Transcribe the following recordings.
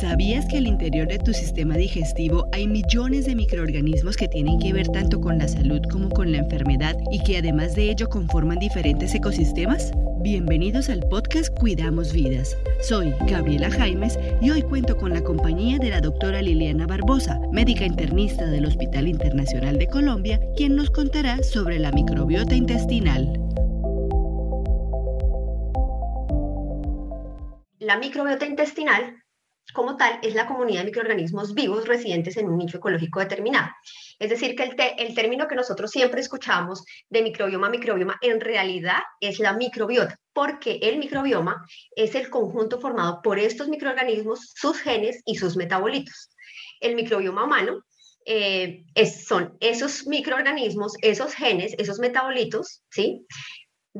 ¿Sabías que al interior de tu sistema digestivo hay millones de microorganismos que tienen que ver tanto con la salud como con la enfermedad y que además de ello conforman diferentes ecosistemas? Bienvenidos al podcast Cuidamos Vidas. Soy Gabriela Jaimes y hoy cuento con la compañía de la doctora Liliana Barbosa, médica internista del Hospital Internacional de Colombia, quien nos contará sobre la microbiota intestinal. La microbiota intestinal como tal, es la comunidad de microorganismos vivos residentes en un nicho ecológico determinado. Es decir, que el, el, término que nosotros siempre escuchamos de microbioma, microbioma, en realidad es la microbiota, porque el microbioma es el conjunto formado por estos microorganismos, sus genes y sus metabolitos. El microbioma humano eh, es, son esos microorganismos, esos genes, esos metabolitos, ¿sí?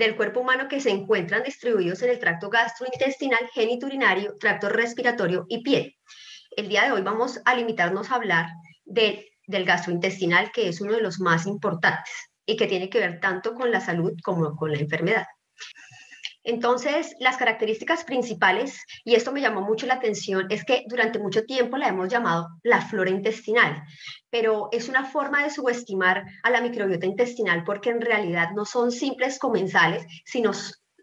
Del cuerpo humano que se encuentran distribuidos en el tracto gastrointestinal, geniturinario, tracto respiratorio y piel. El día de hoy vamos a limitarnos a hablar del gastrointestinal, que es uno de los más importantes y que tiene que ver tanto con la salud como con la enfermedad. Entonces, las características principales, y esto me llamó mucho la atención, es que durante mucho tiempo la hemos llamado la flora intestinal, pero es una forma de subestimar a la microbiota intestinal porque en realidad no son simples comensales, sino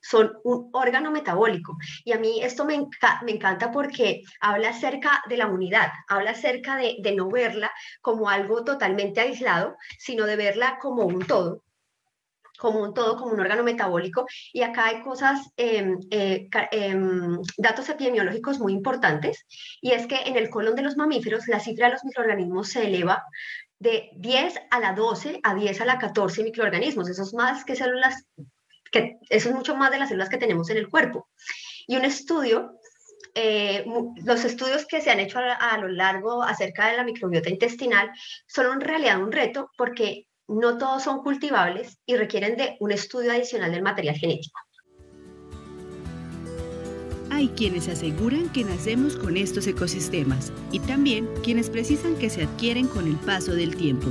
son un órgano metabólico. Y a mí esto me, me encanta porque habla acerca de la unidad, habla acerca de, de no verla como algo totalmente aislado, sino de verla como un todo como un todo, como un órgano metabólico. Y acá hay cosas, em, eh, em, datos epidemiológicos muy importantes, y es que en el colon de los mamíferos la cifra de los microorganismos se eleva de 10 a la 12 a 10 a la 14 microorganismos. Eso es más que células, que, eso es mucho más de las células que tenemos en el cuerpo. Y un estudio eh, los estudios que se han hecho a, a, lo largo acerca de la microbiota intestinal son en realidad un reto porque no todos son cultivables y requieren de un estudio adicional del material genético. Hay quienes aseguran que nacemos con estos ecosistemas y también quienes precisan que se adquieren con el paso del tiempo.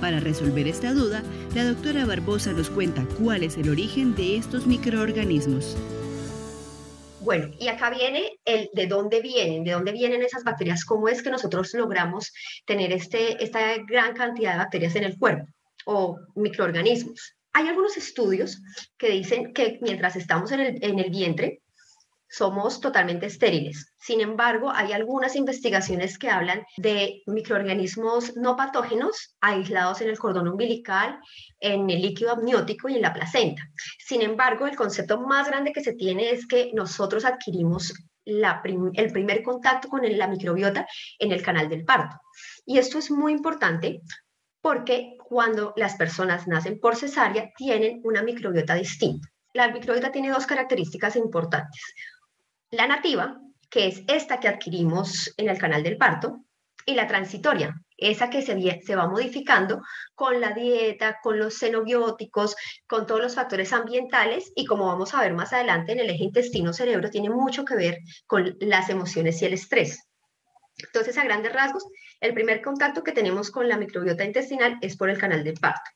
Para resolver esta duda, la doctora Barbosa nos cuenta cuál es el origen de estos microorganismos. Bueno, y acá viene el de dónde vienen, de dónde vienen esas bacterias, cómo es que nosotros logramos tener este, esta gran cantidad de bacterias en el cuerpo o microorganismos. Hay algunos estudios que dicen que mientras estamos en el, vientre, somos totalmente estériles. Sin embargo, hay algunas investigaciones que hablan de microorganismos no patógenos aislados en el cordón umbilical, en el líquido amniótico y en la placenta. Sin embargo, el concepto más grande que se tiene es que nosotros adquirimos el primer contacto con la microbiota en el canal del parto. Y esto es muy importante porque cuando las personas nacen por cesárea tienen una microbiota distinta. La microbiota tiene dos características importantes. La nativa, que es esta que adquirimos en el canal del parto, y la transitoria, esa que se, va modificando con la dieta, con los xenobióticos, con todos los factores ambientales y como vamos a ver más adelante en el eje intestino-cerebro, tiene mucho que ver con las emociones y el estrés. Entonces, a grandes rasgos, el primer contacto que tenemos con la microbiota intestinal es por el canal del parto.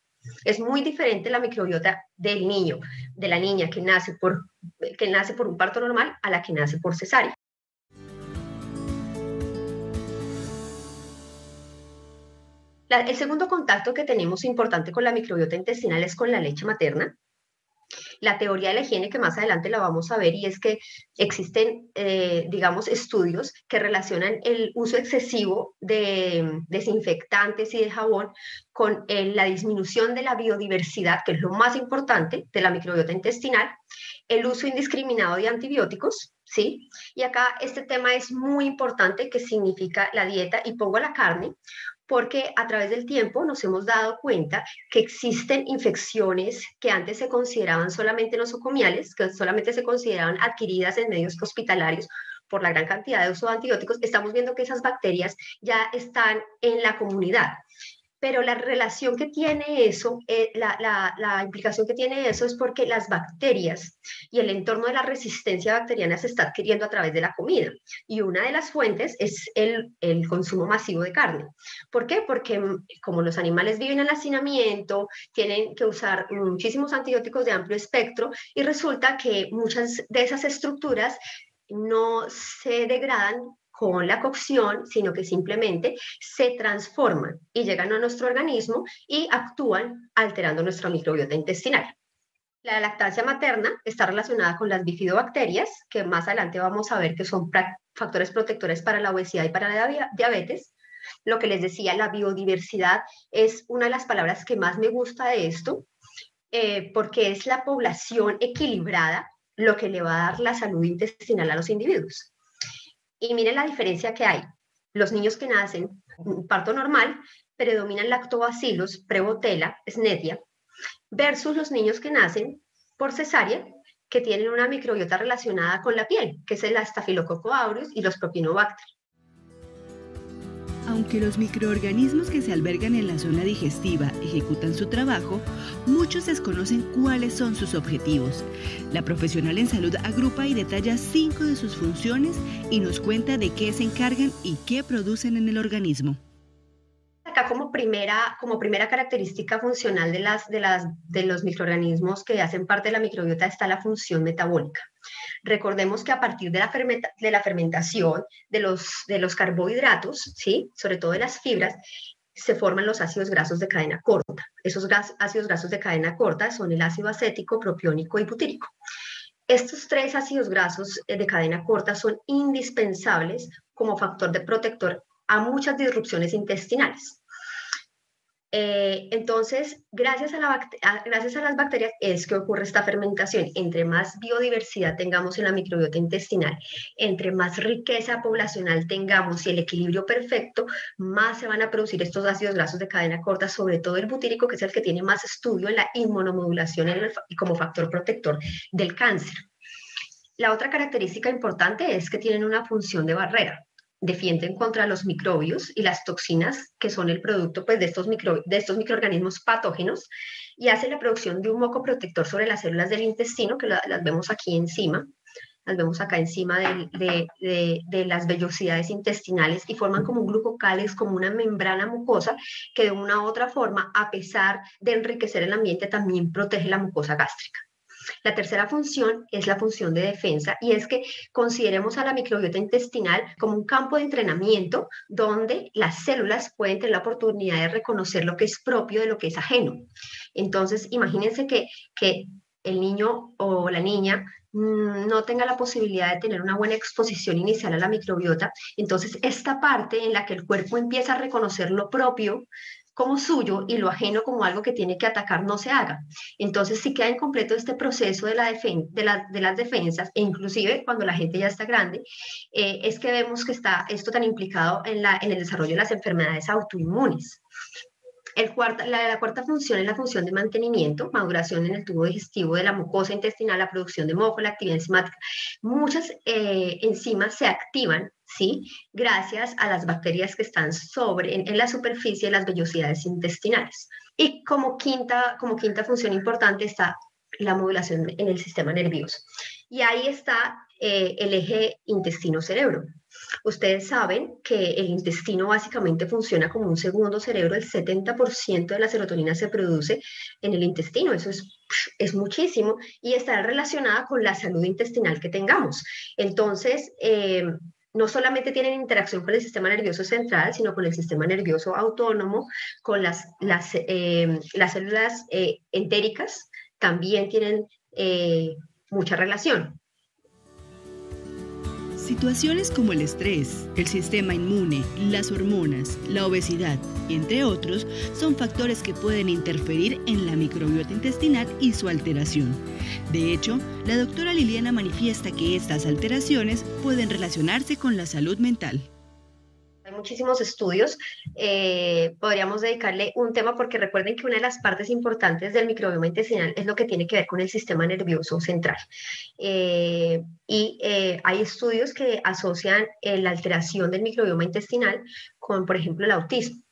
Es muy diferente la microbiota del niño, de la niña que nace por, que nace por un parto normal a la que nace por cesárea. el segundo contacto que tenemos importante con la microbiota intestinal es con la leche materna la teoría de la higiene, que más adelante la vamos a ver, y es que existen, eh, digamos, estudios que relacionan el uso excesivo de desinfectantes y de jabón con eh, la disminución de la biodiversidad, que es lo más importante de la microbiota intestinal, el uso indiscriminado de antibióticos, ¿sí? Y acá este tema es muy importante, que significa la dieta, y pongo la carne, porque a través del tiempo nos hemos dado cuenta que existen infecciones que antes se consideraban solamente nosocomiales, que solamente se consideraban adquiridas en medios hospitalarios por la gran cantidad de uso de antibióticos, estamos viendo que esas bacterias ya están en la comunidad pero la relación que tiene eso, eh, la, implicación que tiene eso es porque las bacterias y el entorno de la resistencia bacteriana se está adquiriendo a través de la comida. Y una de las fuentes es el, consumo masivo de carne. ¿Por qué? Porque mm, como los animales viven en hacinamiento, tienen que usar muchísimos antibióticos de amplio espectro y resulta que muchas de esas estructuras no se degradan con la cocción, sino que simplemente se transforman y llegan a nuestro organismo y actúan alterando nuestra microbiota intestinal. La lactancia materna está relacionada con las bifidobacterias, que más adelante vamos a ver que son factores protectores para la obesidad y para la diabetes. Lo que les decía, la biodiversidad es una de las palabras que más me gusta de esto, eh, porque es la población equilibrada lo que le va a dar la salud intestinal a los individuos. Y miren la diferencia que hay. Los niños que nacen parto normal predominan lactobacillus, prebotela, snetia, versus los niños que nacen por cesárea, que tienen una microbiota relacionada con la piel, que es el Staphylococcus aureus y los Propionobacter. Aunque los microorganismos que se albergan en la zona digestiva ejecutan su trabajo, muchos desconocen cuáles son sus objetivos. La profesional en salud agrupa y detalla cinco de sus funciones y nos cuenta de qué se encargan y qué producen en el organismo como primera, como primera característica funcional de, las, de, las, de los microorganismos que hacen parte de la microbiota está la función metabólica. Recordemos que a partir de la, de la fermentación de los, de los carbohidratos, ¿sí? sobre todo de las fibras, se forman los ácidos grasos de cadena corta. Esos ácidos grasos de cadena corta son el ácido acético, propiónico y butírico. Estos tres ácidos grasos eh, de cadena corta son indispensables como factor de protector a muchas disrupciones intestinales. Eh, entonces, gracias a, las bacterias es que ocurre esta fermentación. Entre más biodiversidad tengamos en la microbiota intestinal, entre más riqueza poblacional tengamos y el equilibrio perfecto, más se van a producir estos ácidos grasos de cadena corta, sobre todo el butírico, que es el que tiene más estudio en la inmunomodulación como factor protector del cáncer. La otra característica importante es que tienen una función de barrera defienden contra los microbios y las toxinas que son el producto pues, de, estos micro, de estos microorganismos patógenos y hace la producción de un moco protector sobre las células del intestino, que las vemos aquí encima, las vemos acá encima de, de, las vellosidades intestinales y forman como un glucocales, como una membrana mucosa que de una u otra forma, a pesar de enriquecer el ambiente, también protege la mucosa gástrica. La tercera función es la función de defensa y es que consideremos a la microbiota intestinal como un campo de entrenamiento donde las células pueden tener la oportunidad de reconocer lo que es propio de lo que es ajeno. Entonces, imagínense que, que el niño o la niña mm, no tenga la posibilidad de tener una buena exposición inicial a la microbiota, entonces esta parte en la que el cuerpo empieza a reconocer lo propio como suyo y lo ajeno como algo que tiene que atacar no se haga. Entonces, si queda incompleto este proceso de, la de, las defensas, e inclusive cuando la gente ya está grande, eh, es que vemos que está esto tan implicado en el desarrollo de las enfermedades autoinmunes. El cuarta, la, la, cuarta función es la función de mantenimiento, maduración en el tubo digestivo de la mucosa intestinal, la producción de moco, la actividad enzimática. Muchas eh, enzimas se activan, ¿sí? Gracias a las bacterias que están sobre, en, la superficie de las vellosidades intestinales. Y como quinta, como quinta función importante está la modulación en el sistema nervioso. Y ahí está eh, el eje intestino-cerebro. Ustedes saben que el intestino básicamente funciona como un segundo cerebro, el 70% de la serotonina se produce en el intestino, eso es, es muchísimo y está relacionada con la salud intestinal que tengamos. Entonces, eh, no solamente tienen interacción con el sistema nervioso central, sino con el sistema nervioso autónomo, con las, las, eh, las células entéricas, también tienen mucha relación. Situaciones como el estrés, el sistema inmune, las hormonas, la obesidad, entre otros, son factores que pueden interferir en la microbiota intestinal y su alteración. De hecho, la doctora Liliana manifiesta que estas alteraciones pueden relacionarse con la salud mental muchísimos estudios, eh, podríamos dedicarle un tema porque recuerden que una de las partes importantes del microbioma intestinal es lo que tiene que ver con el sistema nervioso central. Eh, y eh, hay estudios que asocian la alteración del microbioma intestinal con, por ejemplo, el autismo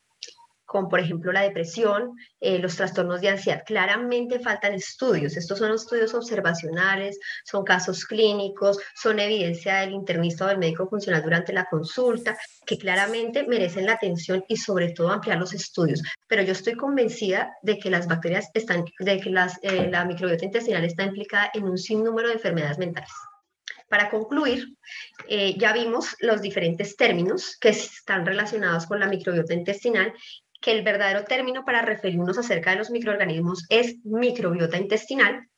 como por ejemplo la depresión, eh, los trastornos de ansiedad. Claramente faltan estudios. Estos son estudios observacionales, son casos clínicos, son evidencia del internista o del médico funcional durante la consulta, que claramente merecen la atención y sobre todo ampliar los estudios. Pero yo estoy convencida de que las bacterias están, de que las, eh, la microbiota intestinal está implicada en un sinnúmero de enfermedades mentales. Para concluir, eh, ya vimos los diferentes términos que están relacionados con la microbiota intestinal que el verdadero término para referirnos acerca de los microorganismos es microbiota intestinal.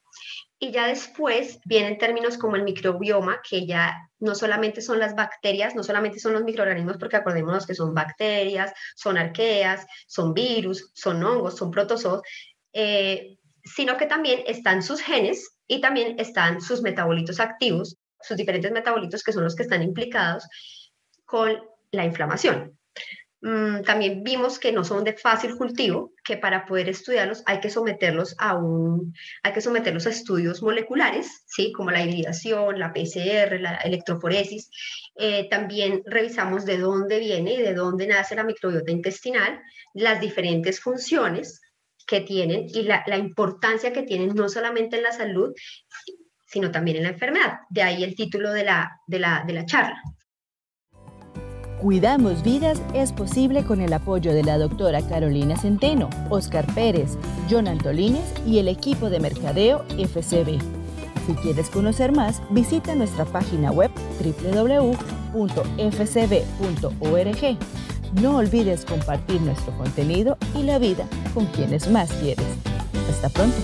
Y ya después vienen términos como el microbioma, que ya no solamente son las bacterias, no solamente son los microorganismos, porque acordémonos que son bacterias, son arqueas, son virus, son hongos, son protozoos, eh, sino que también están sus genes y también están sus metabolitos activos, sus diferentes metabolitos que son los que están implicados con la inflamación. Mm, también vimos que no son de fácil cultivo, que para poder estudiarlos hay que someterlos a un, hay que someterlos a estudios moleculares, ¿sí? como la hibridación, la PCR, la electroforesis. Eh, también revisamos de dónde viene y de dónde nace la microbiota intestinal, las diferentes funciones que tienen y la, la importancia que tienen no solamente en la salud, sino también en la enfermedad. De ahí el título de la, de la, de la charla. Cuidamos Vidas es posible con el apoyo de la doctora Carolina Centeno, Oscar Pérez, John Antolines y el equipo de mercadeo FCB. Si quieres conocer más, visita nuestra página web www.fcb.org. No olvides compartir nuestro contenido y la vida con quienes más quieres. Hasta pronto.